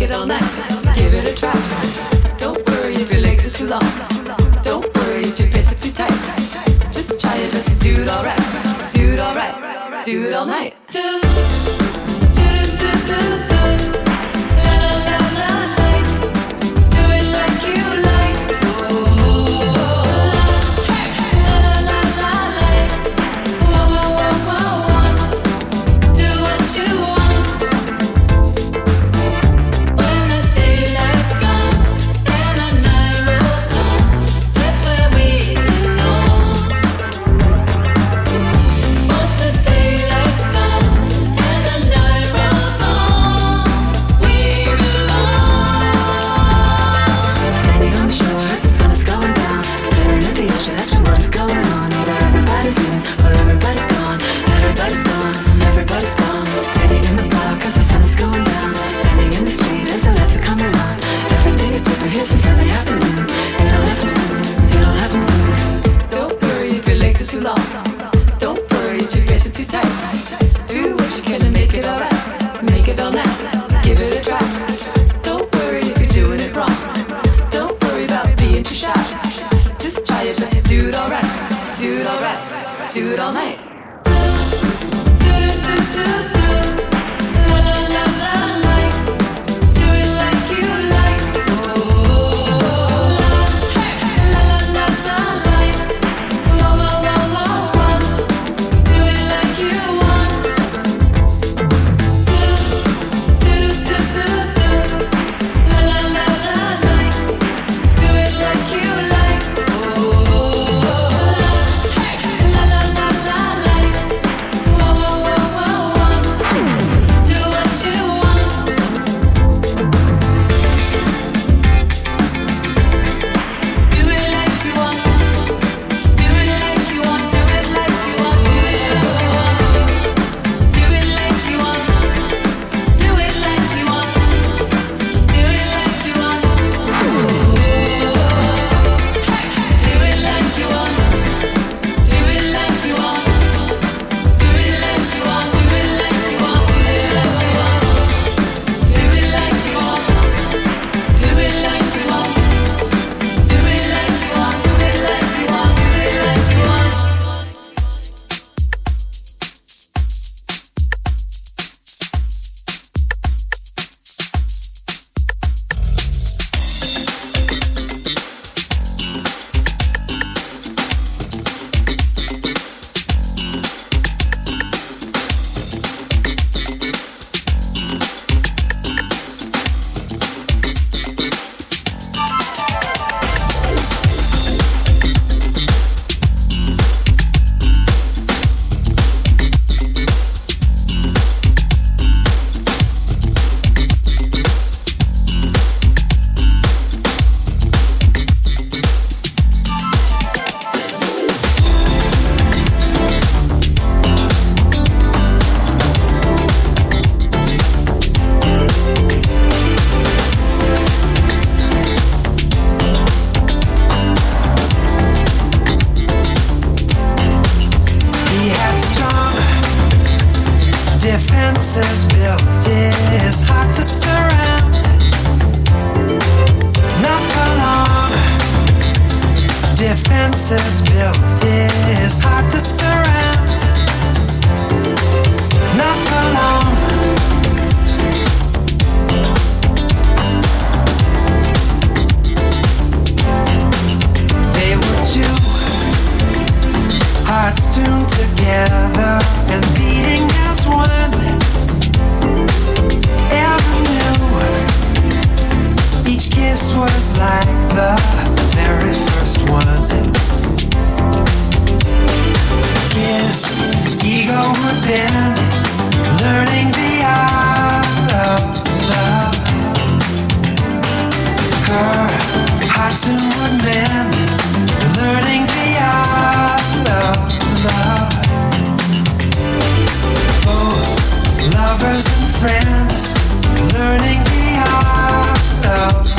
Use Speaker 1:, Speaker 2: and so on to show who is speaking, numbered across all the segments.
Speaker 1: Work it all night. Give it a try. Don't worry if your legs are too long. Don't worry if your pants are too tight. Just try your best to do it all right. Do it all right. Do it all night. Do, do, do, do, do.
Speaker 2: Defenses built, is hard to surround. Not for long. Defenses built, is hard to surround. Not for long. They were two hearts tuned together and beating as one. Lovers and friends, learning the art of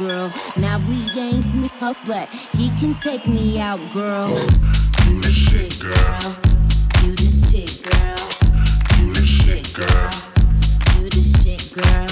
Speaker 3: girl. Now we ain't up, but he can take me out, girl. Oh, do this shit, girl. Do this shit, girl. Do this shit, girl. Do this shit, girl.